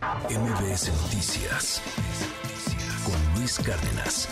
MBS Noticias con Luis Cárdenas.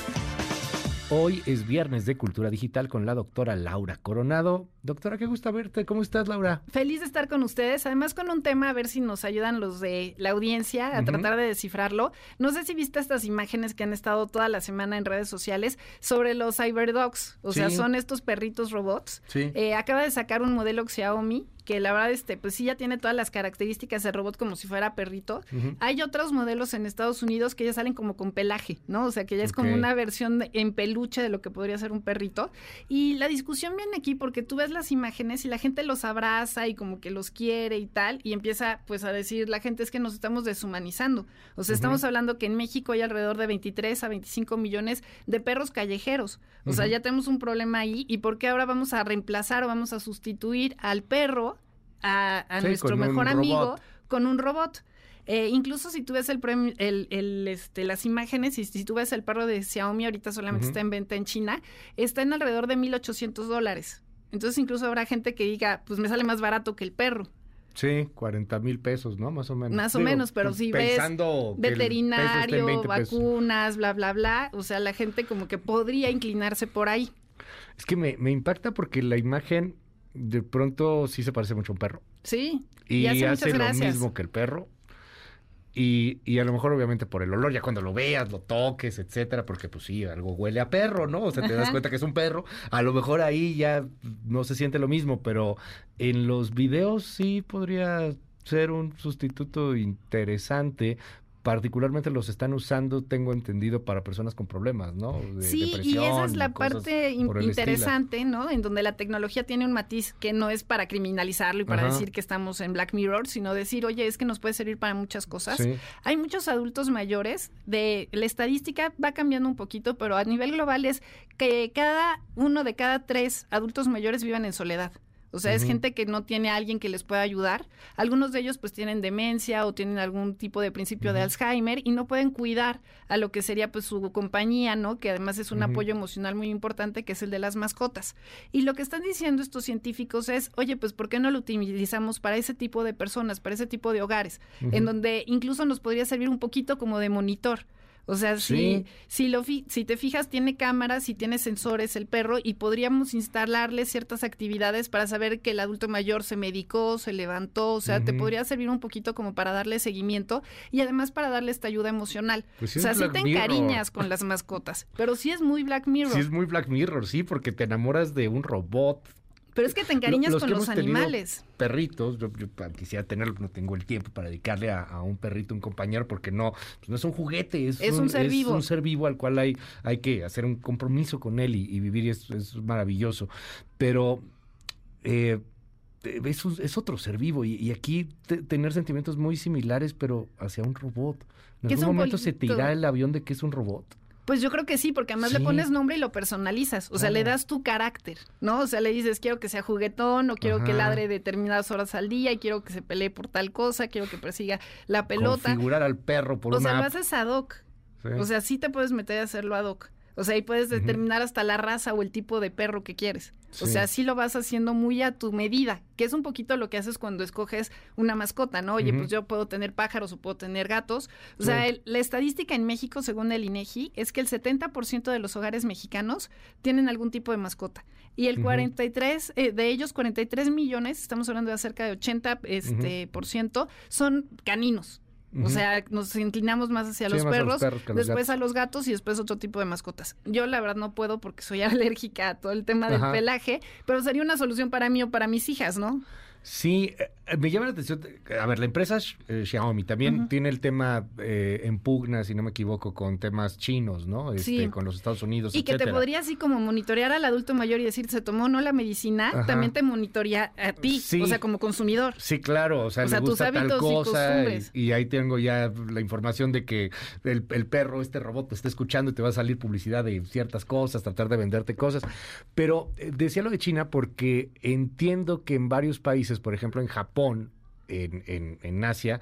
Hoy es viernes de Cultura Digital con la doctora Laura Coronado. Doctora, qué gusto verte. ¿Cómo estás, Laura? Feliz de estar con ustedes. Además, con un tema, a ver si nos ayudan los de la audiencia a tratar de descifrarlo. No sé si viste estas imágenes que han estado toda la semana en redes sociales sobre los cyberdogs. O sea, son estos perritos robots. Sí. Eh, acaba de sacar un modelo Xiaomi que la verdad, este, pues sí ya tiene todas las características de robot como si fuera perrito. Hay otros modelos en Estados Unidos que ya salen como con pelaje, ¿no? O sea, que ya es como una versión en peluche de lo que podría ser un perrito. Y la discusión viene aquí porque tú ves las imágenes y la gente los abraza y como que los quiere y tal, y empieza pues a decir la gente es que nos estamos deshumanizando. O sea, estamos hablando que en México hay alrededor de 23 a 25 millones de perros callejeros. O sea, ya tenemos un problema ahí. ¿Y por qué ahora vamos a reemplazar o vamos a sustituir al perro a, nuestro mejor amigo con un robot. Eh, incluso si tú ves el, el, este, las imágenes y si tú ves el perro de Xiaomi, ahorita solamente está en venta en China, está en alrededor de 1.800 dólares. Entonces incluso habrá gente que diga, pues me sale más barato que el perro. Sí, 40 mil pesos, ¿no? Más o menos. Más o menos, pero si ves veterinario, vacunas, bla, bla, bla, o sea, la gente como que podría inclinarse por ahí. Es que me, me impacta porque la imagen de pronto sí se parece mucho a un perro. Sí. Y, hace, lo mismo que el perro. Y, y, a lo mejor obviamente por el olor, ya cuando lo veas, lo toques, etcétera, porque pues sí, algo huele a perro, ¿no? O sea, te das cuenta que es un perro. A lo mejor ahí ya no se siente lo mismo, pero en los videos sí podría ser un sustituto interesante particularmente los están usando, tengo entendido, para personas con problemas, ¿no? sí, y esa es la parte interesante, ¿no? En donde la tecnología tiene un matiz que no es para criminalizarlo y para decir que estamos en Black Mirror, sino decir, oye, es que nos puede servir para muchas cosas. Hay muchos adultos mayores, de la estadística va cambiando un poquito, pero a nivel global es que cada uno de cada tres adultos mayores vivan en soledad. O sea, es gente que no tiene a alguien que les pueda ayudar. Algunos de ellos pues tienen demencia o tienen algún tipo de principio de Alzheimer y no pueden cuidar a lo que sería pues su compañía, ¿no? Que además es un apoyo emocional muy importante que es el de las mascotas. Y lo que están diciendo estos científicos es, oye, pues ¿por qué no lo utilizamos para ese tipo de personas, para ese tipo de hogares, en donde incluso nos podría servir un poquito como de monitor? O sea, si, si, lo si te fijas, tiene cámaras y tiene sensores el perro y podríamos instalarle ciertas actividades para saber que el adulto mayor se medicó, se levantó, o sea, te podría servir un poquito como para darle seguimiento y además para darle esta ayuda emocional. Pues o sea, sí te encariñas con las mascotas, pero sí es muy Black Mirror. Sí es muy Black Mirror, sí, porque te enamoras de un robot pero es que te encariñas con los animales. Perritos, yo, quisiera tenerlo, no tengo el tiempo para dedicarle a, un perrito, un compañero, porque no, pues no es un juguete, es, un, ser vivo. Es un ser vivo al cual hay, hay que hacer un compromiso con él y, vivir y es, es, maravilloso. Pero eh, es, es, otro ser vivo y, aquí tener sentimientos muy similares, pero hacia un robot. En algún momento se te irá el avión de que es un robot. Pues yo creo que sí, porque además le pones nombre y lo personalizas. O sea, le das tu carácter, ¿no? O sea, le dices, quiero que sea juguetón, o quiero que ladre determinadas horas al día, y quiero que se pelee por tal cosa, quiero que persiga la pelota. Configurar al perro por o una... O sea, lo haces ad hoc. O sea, sí te puedes meter a hacerlo ad hoc. O sea, ahí puedes determinar hasta la raza o el tipo de perro que quieres. O sea, así lo vas haciendo muy a tu medida, que es un poquito lo que haces cuando escoges una mascota, ¿no? Oye, pues yo puedo tener pájaros o puedo tener gatos. O sea, la estadística en México, según el INEGI, es que el 70% de los hogares mexicanos tienen algún tipo de mascota. Y el 43, eh, de ellos, 43 millones, estamos hablando de cerca de 80%, este, por ciento, son caninos. O sea, nos inclinamos más hacia los perros, después a los gatos y después otro tipo de mascotas. Yo la verdad no puedo porque soy alérgica a todo el tema del pelaje, pero sería una solución para mí o para mis hijas, ¿no? Sí, eh, me llama la atención. A ver, la empresa eh, Xiaomi también tiene el tema eh, en pugna, si no me equivoco, con temas chinos, ¿no? Este, sí. Con los Estados Unidos. Y que te podría así como monitorear al adulto mayor y decir, se tomó no la medicina, también te monitorea a ti, o sea, como consumidor. Sí, claro, o sea, le gusta tal cosa y, ahí tengo ya la información de que el, perro, este robot, te está escuchando y te va a salir publicidad de ciertas cosas, tratar de venderte cosas. Pero decía lo de China porque entiendo que en varios países por ejemplo en Japón, en, en, Asia,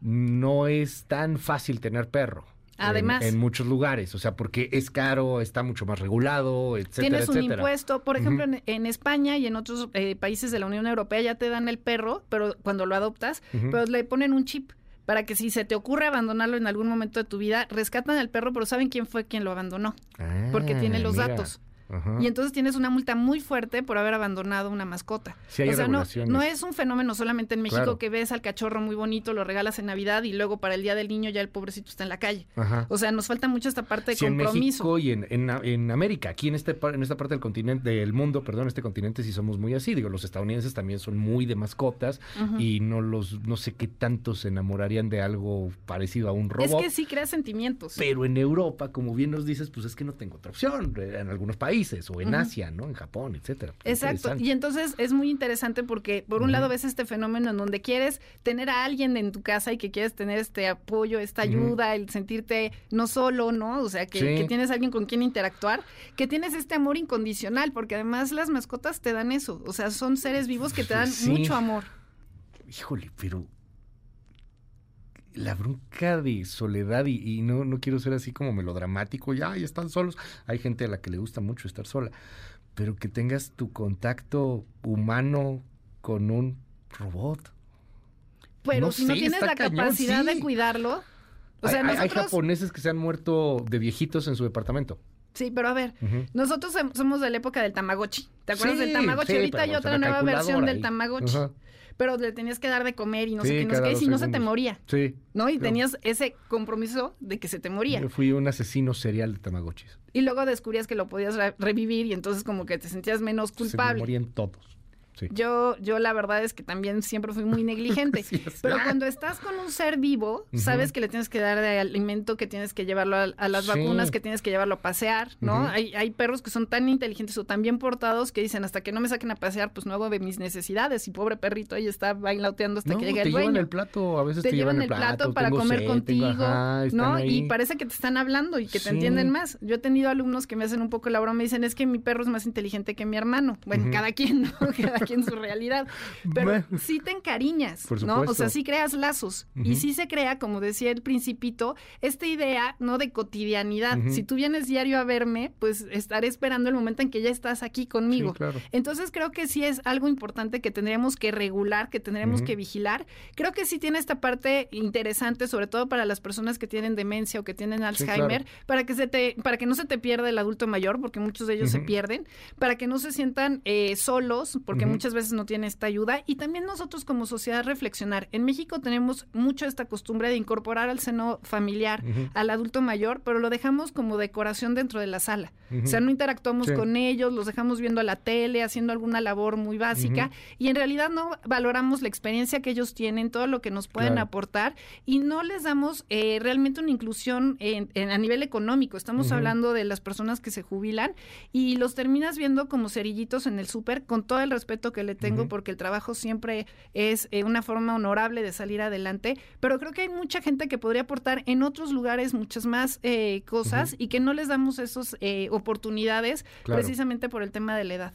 no es tan fácil tener perro. Además. En, muchos lugares, o sea, porque es caro, está mucho más regulado, etcétera, Tienes un impuesto, por ejemplo, en, España y en otros eh, países de la Unión Europea ya te dan el perro, pero cuando lo adoptas, pero le ponen un chip para que si se te ocurre abandonarlo en algún momento de tu vida, rescatan al perro, pero saben quién fue quien lo abandonó, porque tiene los Ah, datos. Y entonces tienes una multa muy fuerte por haber abandonado una mascota. Sí hay o sea, no, no es un fenómeno solamente en México Claro. que ves al cachorro muy bonito, lo regalas en Navidad y luego para el Día del Niño ya el pobrecito está en la calle. Ajá. O sea, nos falta mucho esta parte de Sí, en compromiso. México y en, en, en América, aquí en, este, en esta parte del continente, del mundo, perdón, este continente sí somos muy así. Digo, los estadounidenses también son muy de mascotas y no los, no sé qué tanto se enamorarían de algo parecido a un es robot. que sí crea sentimientos. Pero en Europa, como bien nos dices, pues es que no tengo otra opción en algunos países o en Asia, ¿no? En Japón, etcétera. Exacto. Interesante. Y entonces es muy interesante porque por un lado ves este fenómeno en donde quieres tener a alguien en tu casa y que quieres tener este apoyo, esta ayuda, el sentirte no solo, ¿no? O sea, que, Sí. que tienes alguien con quien interactuar, que tienes este amor incondicional, porque además las mascotas te dan eso. O sea, son seres vivos que te dan Sí. mucho amor. Híjole, pero la bronca de soledad y, y no, no quiero ser así como melodramático, ya, están solos. Hay gente a la que le gusta mucho estar sola, pero que tengas tu contacto humano con un robot. Pero No si no tienes la cañón, capacidad sí. de cuidarlo, o sea, hay, japoneses que se han muerto de viejitos en su departamento. Sí, pero a ver, nosotros som- somos de la época del Tamagotchi. ¿Te acuerdas Sí, del Tamagotchi? sí, Ahorita hay otra nueva versión del. Tamagotchi. Pero le tenías que dar de comer y no Sí, sé qué, no sé qué, y si no se te moría. Sí. ¿No? Y tenías ese compromiso de que se te moría. Yo fui un asesino serial de Tamagotchis. Y luego descubrías que lo podías re- revivir y entonces como que te sentías menos Se me culpable. morían todos. Sí. Yo, yo la verdad es que también siempre fui muy negligente. Sí. Pero cuando estás con un ser vivo, sabes que le tienes que dar de alimento, que tienes que llevarlo a, a las Sí. vacunas, que tienes que llevarlo a pasear, ¿no? Hay, hay perros que son tan inteligentes o tan bien portados que dicen, hasta que no me saquen a pasear, pues no hago de mis necesidades. Y pobre perrito ahí está bailoteando hasta No, que llegue te el llevan dueño. el plato, a veces te llevan el plato para comer sed, contigo, tengo- ajá, ¿no? ahí. Y parece que te están hablando y que te entienden más. Yo he tenido alumnos que me hacen un poco la broma y me dicen, es que mi perro es más inteligente que mi hermano. Bueno, cada quien, ¿no? cada quien su realidad. Pero sí te encariñas, Por ¿no? O sea, sí creas lazos. Y sí se crea, como decía el principito, esta idea, ¿no? De cotidianidad. Si tú vienes diario a verme, pues estaré esperando el momento en que ya estás aquí conmigo. Sí, claro. Entonces creo que sí es algo importante que tendríamos que regular, que tendríamos que vigilar. Creo que sí tiene esta parte interesante, sobre todo para las personas que tienen demencia o que tienen Alzheimer, para que se te, para que no se te pierda el adulto mayor, porque muchos de ellos se pierden, para que no se sientan eh, solos, porque Ujú. Muchas veces no tienen esta ayuda, y también nosotros como sociedad reflexionar. En México tenemos mucho esta costumbre de incorporar al seno familiar al adulto mayor, pero lo dejamos como decoración dentro de la sala. O sea, no interactuamos Sí. con ellos, los dejamos viendo la tele, haciendo alguna labor muy básica y en realidad no valoramos la experiencia que ellos tienen, todo lo que nos pueden Claro. aportar y no les damos eh, realmente una inclusión en- en- a nivel económico. Estamos hablando de las personas que se jubilan y los terminas viendo como cerillitos en el súper con todo el respeto que le tengo porque el trabajo siempre es eh, una forma honorable de salir adelante, pero creo que hay mucha gente que podría aportar en otros lugares muchas más eh, cosas y que no les damos esas oportunidades Claro. precisamente por el tema de la edad.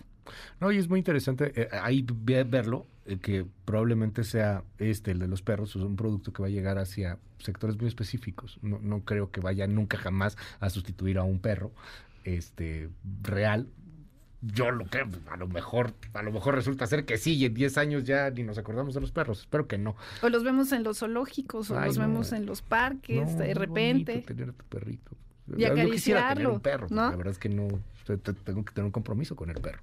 No, y es muy interesante eh, ahí ve- verlo, eh, que probablemente sea este, el de los perros, es un producto que va a llegar hacia sectores muy específicos. No, no creo que vaya nunca jamás a sustituir a un perro este real. Yo lo creo, a lo mejor, a lo mejor resulta ser que sí, y en 10 años ya ni nos acordamos de los perros. Espero que no. O los vemos en los zoológicos, o Ay, los no. vemos en los parques, No, de repente. tener a tu perrito. Y Yo quisiera tener acariciarlo, un perro, ¿no? la verdad es que no, te- te- tengo que tener un compromiso con el perro.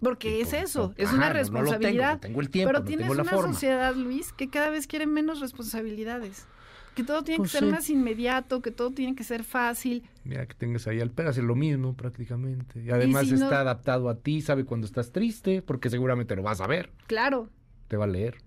Porque Y es por- eso, por- es ajá, una no- no lo tengo, responsabilidad. no tengo el tiempo, pero tienes tengo la una forma. sociedad, Luis, que cada vez quiere menos responsabilidades. Que todo tiene Pues que ser sí. más inmediato, que todo tiene que ser fácil. Mira que tengas ahí al hace lo mismo prácticamente. Y además si no- está adaptado a ti, sabe cuando estás triste, porque seguramente lo vas a ver, Claro. te va a leer.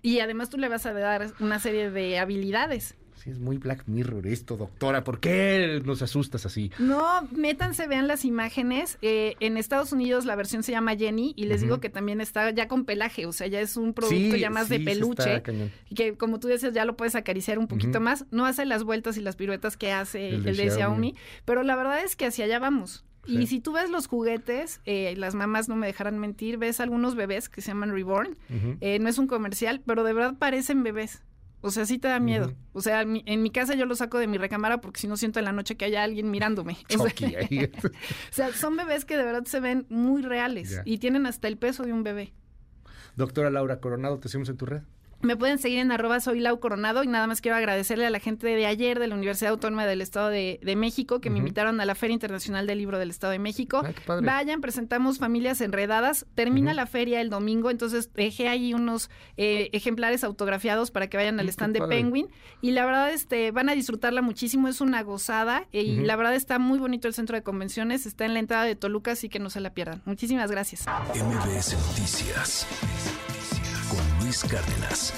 Y además tú le vas a dar una serie de habilidades. Sí, es muy Black Mirror esto, doctora. ¿Por qué nos asustas así? No, métanse, vean las imágenes. Eh, en Estados Unidos la versión se llama Jenny y les digo que también está ya con pelaje, o sea, ya es un producto Sí, ya más de sí, peluche. y que como tú dices ya lo puedes acariciar un poquito más. No hace las vueltas y las piruetas que hace El el de Xiaomi. Pero la verdad es que hacia allá vamos. Sí. Y si tú ves los juguetes, eh, las mamás no me dejarán mentir, ves algunos bebés que se llaman Reborn. Eh, no es un comercial, pero de verdad parecen bebés. O sea, sí te da miedo. O sea, mi- en mi casa yo lo saco de mi recámara porque si no siento en la noche que haya alguien mirándome. O sea, ahí. o sea, son bebés que de verdad se ven muy reales y tienen hasta el peso de un bebé. Doctora Laura Coronado, te seguimos en tu red. Me pueden seguir en arroba soy Lau Coronado y nada más quiero agradecerle a la gente de ayer de la Universidad Autónoma del Estado de, México que me invitaron a la Feria Internacional del Libro del Estado de México. Vayan, presentamos Familias Enredadas. Termina la feria el domingo, entonces dejé ahí unos eh, ejemplares autografiados para que vayan al stand de Penguin. Y la verdad, este, van a disfrutarla muchísimo, es una gozada eh, y la verdad está muy bonito el centro de convenciones, está en la entrada de Toluca, así que no se la pierdan. Muchísimas gracias. MBS Noticias Cárdenas.